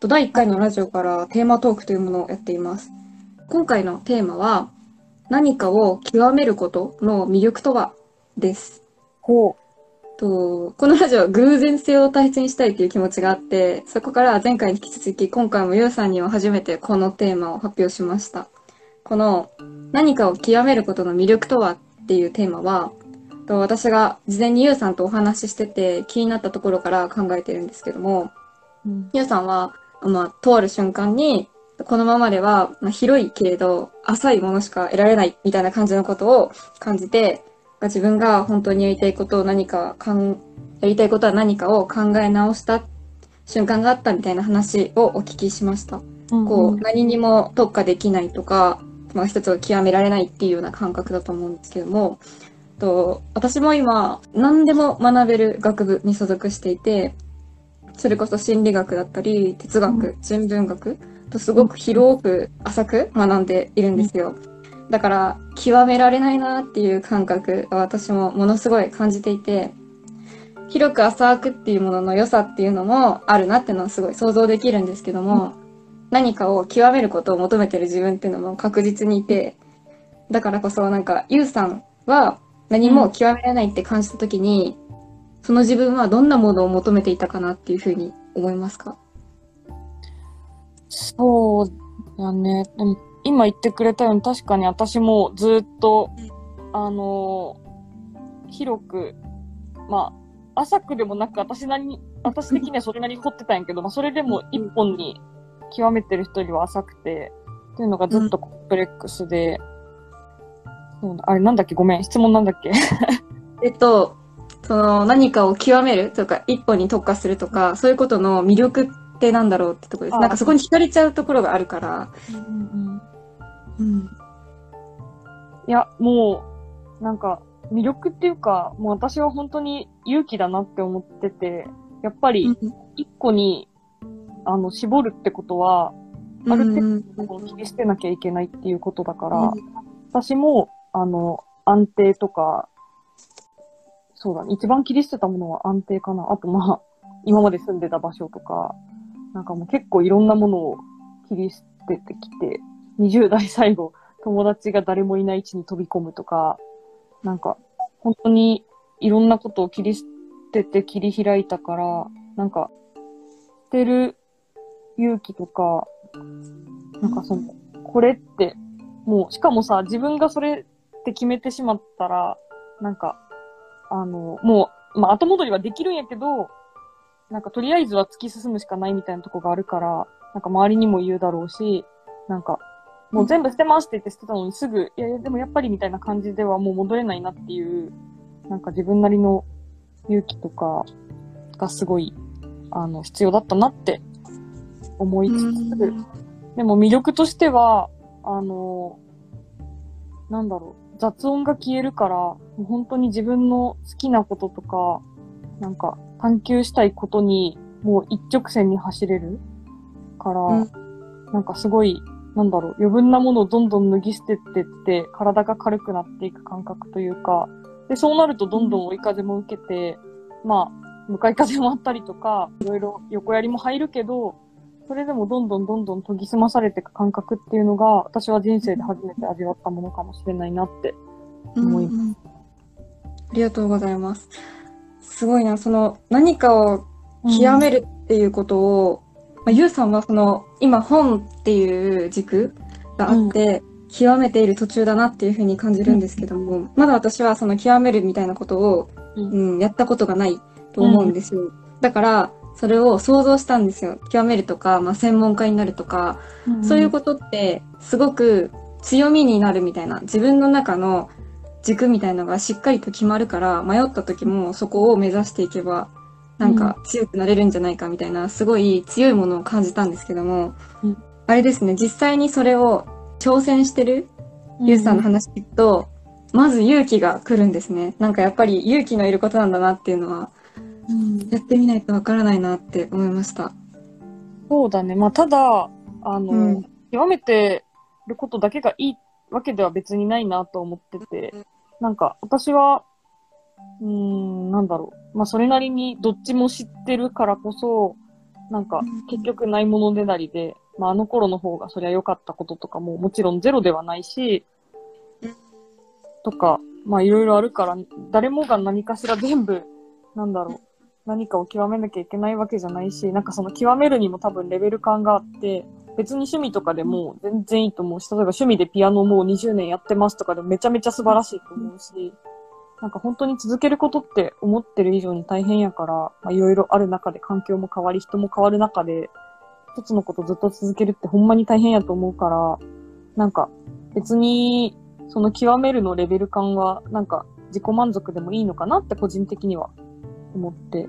と第1回のラジオからテーマトークというものをやっています。今回のテーマは、何かを極めることの魅力とは？です。ほとこのラジオは偶然性を大切にしたいという気持ちがあって、そこから前回に引き続き、今回もゆうさんには初めてこのテーマを発表しました。この何かを極めることの魅力とはっていうテーマは、と私が事前にゆうさんとお話ししてて気になったところから考えてるんですけども、う。うん。ゆうさんは、まあ、とある瞬間に、このままでは、まあ、広いけれど、浅いものしか得られないみたいな感じのことを感じて、自分が本当にやりたいことを何かかん、やりたいことは何かを考え直した瞬間があったみたいな話をお聞きしました。こう、何にも特化できないとか、まあ、一つを極められないっていうような感覚だと思うんですけども、と私も今、何でも学べる学部に所属していて、それこそ心理学だったり、哲学、人文学とすごく広く浅く学んでいるんですよ。だから、極められないなっていう感覚は私もものすごい感じていて、広く浅くっていうものの良さっていうのもあるなっていうのはすごい想像できるんですけども、何かを極めることを求めてる自分っていうのも確実にいて、だからこそなんか、ゆうさんは何も極められないって感じた時に、その自分はどんなものを求めていたかなっていうふうに思いますか？そうだね。でも今言ってくれたように確かに私もずっと、あのー広く、まあ、浅くでもなく私なりに、私的にはそれなりに掘ってたんやけど、まあそれでも一本に極めてる人よりは浅くて、っていうのがずっとコンプレックスで、そうだ。あれなんだっけ？ごめん、質問なんだっけ？えっと、その何かを極めるとか、一本に特化するとか、そういうことの魅力ってなんだろうってところです。あなんかそこに惹かれちゃうところがあるから。うん。いや、もう、なんか、魅力っていうか、もう私は本当に勇気だなって思ってて、やっぱり一個に、あの、絞るってことは、ある程度切り捨てなきゃいけないっていうことだから、私も、あの、安定とか、そうだね、一番切り捨てたものは安定かな。あと、まあ、今まで住んでた場所とか、なんかもう結構いろんなものを切り捨ててきて、20代最後、友達が誰もいない位置に飛び込むとか、なんか、本当にいろんなことを切り捨てて切り開いたから、なんか、捨てる勇気とか、なんかその、これって、もう、しかもさ、自分がそれって決めてしまったら、なんか、あの、もう、まあ、後戻りはできるんやけど、なんか、とりあえずは突き進むしかないみたいなとこがあるから、なんか周りにも言うだろうし、なんか、もう全部捨てますって言って捨てたのにすぐ、いやいや、でもやっぱりみたいな感じではもう戻れないなっていう、なんか自分なりの勇気とかがすごい、あの、必要だったなって思いつつ、でも魅力としては、あの、なんだろう、雑音が消えるから、もう本当に自分の好きなこととか、なんか探求したいことに、もう一直線に走れるから、うん。なんかすごい、なんだろう、余分なものをどんどん脱ぎ捨ててって、体が軽くなっていく感覚というか、で、そうなるとどんどん追い風も受けて、まあ、向かい風もあったりとか、いろいろ横やりも入るけど、それでもどんどんどんどん研ぎ澄まされていく感覚っていうのが、私は人生で初めて味わったものかもしれないなって。思いうんありがとうございます。すごいな、その何かを極めるっていうことを、まあ、ゆうさんはその今本っていう軸があって、極めている途中だなっていうふうに感じるんですけども、まだ私はその極めるみたいなことを、うん。うん、やったことがないと思うんですよ。だから、それを想像したんですよ。極めるとか、まあ、専門家になるとか、そういうことってすごく強みになるみたいな。自分の中の軸みたいのがしっかりと決まるから迷った時もそこを目指していけばなんか強くなれるんじゃないかみたいなすごい強いものを感じたんですけども、うん。あれですね実際にそれを挑戦してるゆうさんの話聞くと、まず勇気が来るんですね。なんかやっぱり勇気のいることなんだなっていうのはうんやってみないとわからないなって思いました。そうだね。まあ、ただ、あの、うん極めてることだけがいいわけでは別にないなと思ってて、なんか、私は、うーん、なんだろう。まあ、それなりにどっちも知ってるからこそ、なんか結局ないものねだりで、まああの頃の方がそりゃ良かったこととかももちろんゼロではないし、とか、まあいろいろあるから、誰もが何かしら全部、なんだろう、何かを極めなきゃいけないわけじゃないし、なんかその極めるにも多分レベル感があって、別に趣味とかでも全然いいと思うし、例えば趣味でピアノもう20年やってますとかでもめちゃめちゃ素晴らしいと思うし、なんか本当に続けることって思ってる以上に大変やから、まあいろいろある中で環境も変わり、人も変わる中で、一つのことずっと続けるってほんまに大変やと思うから、なんか別にその極めるのレベル感はなんか自己満足でもいいのかなって個人的には思って。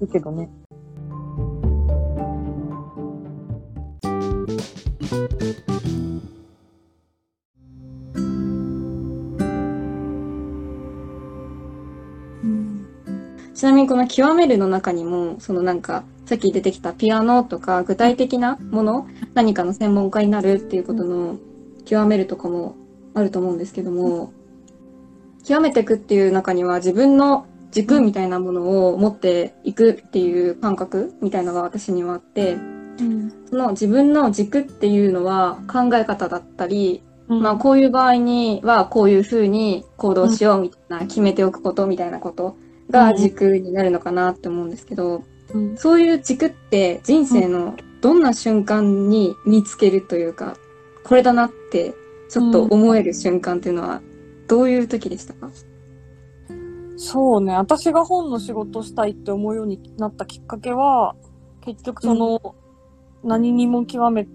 るけどね。ちなみにこの極めるの中にも、そのなんか、さっき出てきたピアノとか具体的なもの、何かの専門家になるっていうことの極めるとかもあると思うんですけども、極めていくっていう中には自分の軸みたいなものを持っていくっていう感覚みたいなのが私にはあって、その自分の軸っていうのは考え方だったり、まあこういう場合にはこういうふうに行動しようみたいな決めておくことみたいなことが軸になるのかなって思うんですけど、うん。そういう軸って人生のどんな瞬間に見つけるというか、これだなってちょっと思える瞬間っていうのはどういう時でしたか、そうね、私が本の仕事したいって思うようになったきっかけは、結局その、何にも極め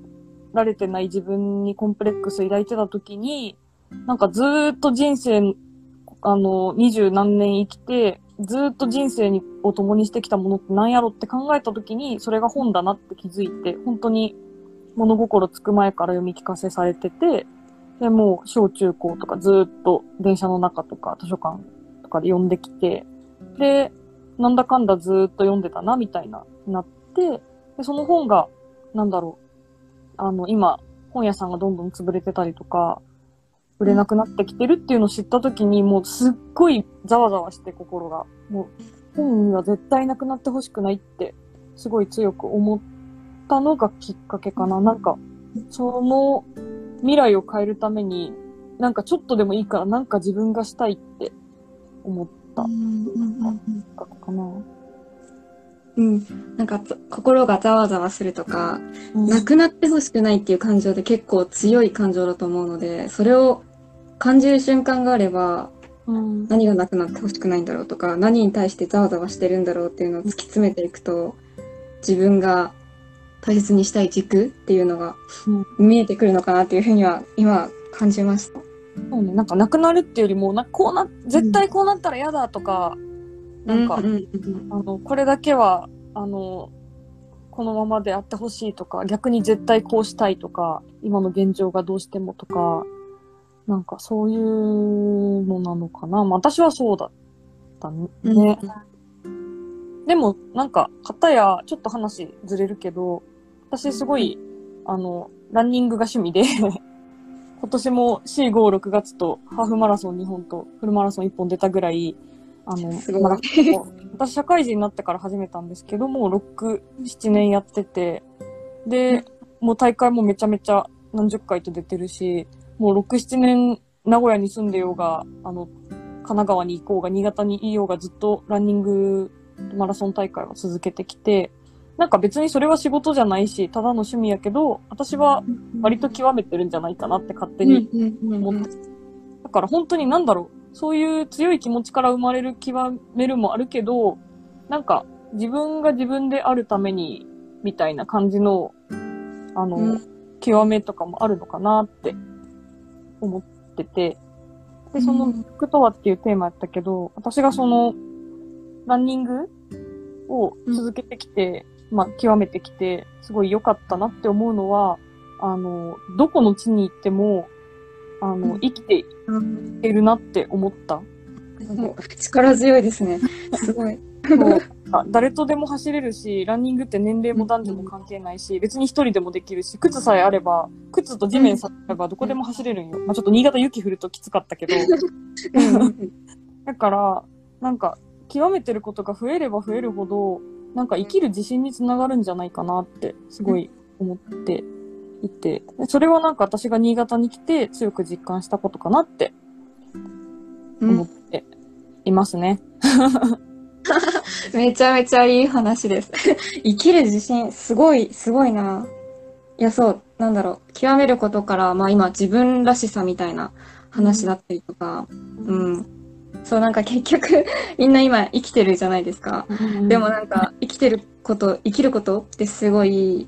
られてない自分にコンプレックス抱いてた時に、なんかずーっと人生、あの、二十何年生きて、ずーっと人生にを共にしてきたものって何やろって考えた時に、それが本だなって気づいて、本当に物心つく前から読み聞かせされてて、で、もう小中高とかずーっと電車の中とか図書館とかで読んできて、で、なんだかんだずーっと読んでたな、みたいな、なって、で、その本が、なんだろう、あの、今、本屋さんがどんどん潰れてたりとか、売れなくなってきてるっていうのを知ったときに、もうすっごいざわざわして心が、もう、本には絶対なくなってほしくないって、すごい強く思ったのがきっかけかな。なんか、その未来を変えるために、なんかちょっとでもいいから、なんか自分がしたいって思ったかな。うん、なんかつ心がざわざわするとか、なくなってほしくないっていう感情で結構強い感情だと思うので、それを感じる瞬間があれば、うん。何がなくなってほしくないんだろうとか、何に対してざわざわしてるんだろうっていうのを突き詰めていくと、自分が大切にしたい軸っていうのが見えてくるのかなっていうふうには今感じました。そうね、なんかなくなるっていうよりも、なこうな、絶対こうなったら嫌だとか、なんか、うんうんうんあの、これだけは、あの、このままであってほしいとか、逆に絶対こうしたいとか、今の現状がどうしてもとか、なんかそういうのなのかな。まあ私はそうだったね。うんでも、なんか、方や、ちょっと話ずれるけど、私すごい、あの、ランニングが趣味で、今年も4、5、6月とハーフマラソン2本とフルマラソン1本出たぐらい、あの、私社会人になってから始めたんですけども、6、7年やってて、で、もう大会もめちゃめちゃ何十回と出てるし、もう6、7年名古屋に住んでようが、あの、神奈川に行こうが、新潟にいようがずっとランニングマラソン大会を続けてきて、なんか別にそれは仕事じゃないし、ただの趣味やけど、私は割と極めてるんじゃないかなって勝手に思って。だから本当になんだろう、そういう強い気持ちから生まれる極めるもあるけど、なんか自分が自分であるために、みたいな感じの、あの、うん。極めとかもあるのかなって思ってて、で、その、うん。服とはっていうテーマやったけど、私がその、ランニングを続けてきて、まあ、極めてきて、すごい良かったなって思うのは、あの、どこの地に行っても、あの、うん生きているなって思った。力強いですね。すごい。そうあ誰とでも走れるし、ランニングって年齢も男女も関係ないし、別に一人でもできるし、靴さえあれば、靴と地面さえあればどこでも走れるんよ。まあちょっと新潟雪降るときつかったけど。だから、なんか、極めてることが増えれば増えるほど、なんか生きる自信につながるんじゃないかなって、すごい思っていて、でそれはなんか私が新潟に来て強く実感したことかなってうん。思っていますね。めちゃめちゃいい話です。生きる自信、すごい、すごいな。いや、そう、なんだろう。極めることから、まあ今、自分らしさみたいな話だったりとか、うん。そう、なんか結局、みんな今生きてるじゃないですか。でもなんか、生きてること、生きることってすごい、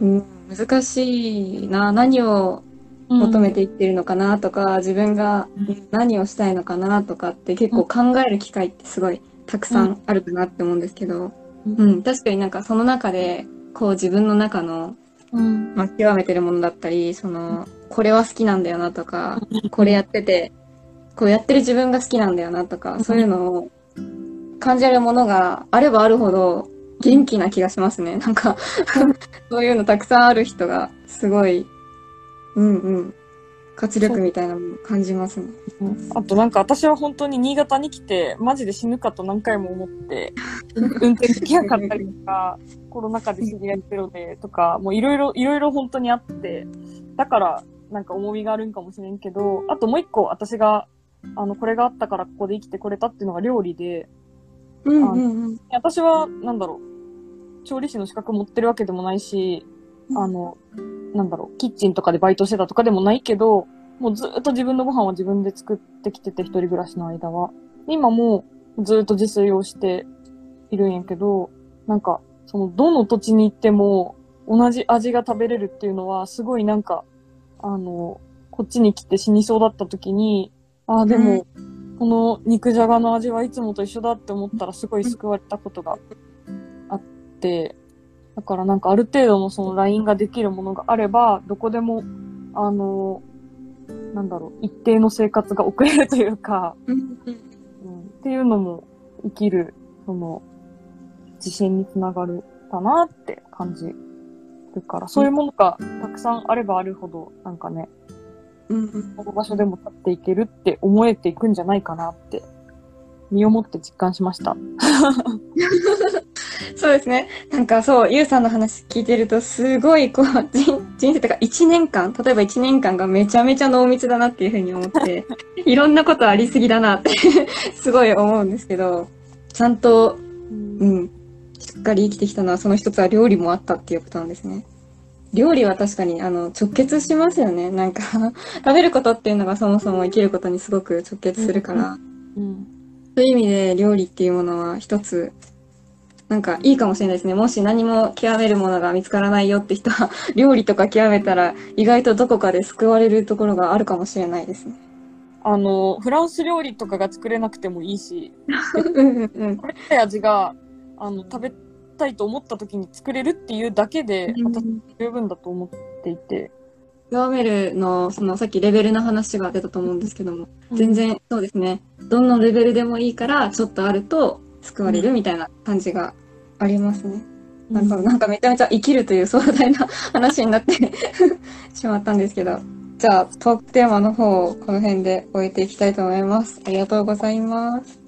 うん、難しいな。何を求めていってるのかなとか、自分が何をしたいのかなとかって結構考える機会ってすごいたくさんあるかなって思うんですけど、うん。うん、確かになんかその中で、こう自分の中の、うん。まあ、極めてるものだったり、その、これは好きなんだよなとか、これやってて、こうやってる自分が好きなんだよなとか、そういうのを感じられるものがあればあるほど元気な気がしますね。なんか、そういうのたくさんある人が、すごい、うんうん、活力みたいなのも感じますね。あとなんか私は本当に新潟に来て、マジで死ぬかと何回も思って、運転できなかったりとか、コロナ禍で知り合いゼロでとか、もういろいろ、いろいろ本当にあって、だからなんか重みがあるんかもしれんけど、あともう一個私が、あの、これがあったからここで生きてこれたっていうのが料理で、うんうんうん。私は、なんだろう、調理師の資格持ってるわけでもないし、あの、なんだろう、キッチンとかでバイトしてたとかでもないけど、もうずっと自分のご飯は自分で作ってきてて、一人暮らしの間は。今もずっと自炊をしているんやけど、なんか、その、どの土地に行っても同じ味が食べれるっていうのは、すごいなんか、あの、こっちに来て死にそうだった時に、ああ、でも、この肉じゃがの味はいつもと一緒だって思ったらすごい救われたことがあって、だからなんかある程度のそのラインができるものがあれば、どこでも、あの、なんだろう、一定の生活が送れるというか、うん。うん、っていうのも生きる、その、自信につながるかなって感じるから、そういうものがたくさんあればあるほど、なんかね、うんうん。この場所でも立っていけるって思えていくんじゃないかなって、身をもって実感しました。そうですね。なんかそう、ゆうさんの話聞いてると、すごいこう、人人生とか1年間、例えば1年間がめちゃめちゃ濃密だなっていうふうに思って、いろんなことありすぎだなって すごい思うんですけど、ちゃんと、うん、しっかり生きてきたのは、その一つは料理もあったっていうことなんですね。料理は確かに、あの、直結しますよね。なんか、食べることっていうのがそもそも生きることにすごく直結するから、うん。そういう意味で料理っていうものは一つ、なんかいいかもしれないですね。もし何も極めるものが見つからないよって人は、料理とか極めたら意外とどこかで救われるところがあるかもしれないですね。あの、フランス料理とかが作れなくてもいいし、うんうんうん。これって味が、あの、食べたいと思った時に作れるっていうだけで、私十分だと思っていて。極めるの、そのさっきレベルの話が出たと思うんですけども、全然そうですね。どのレベルでもいいから、ちょっとあると救われるみたいな感じがありますね。うなんか、なんかめちゃめちゃ生きるという壮大な話になって しまったんですけど。じゃあ、トークテーマの方をこの辺で終えていきたいと思います。ありがとうございます。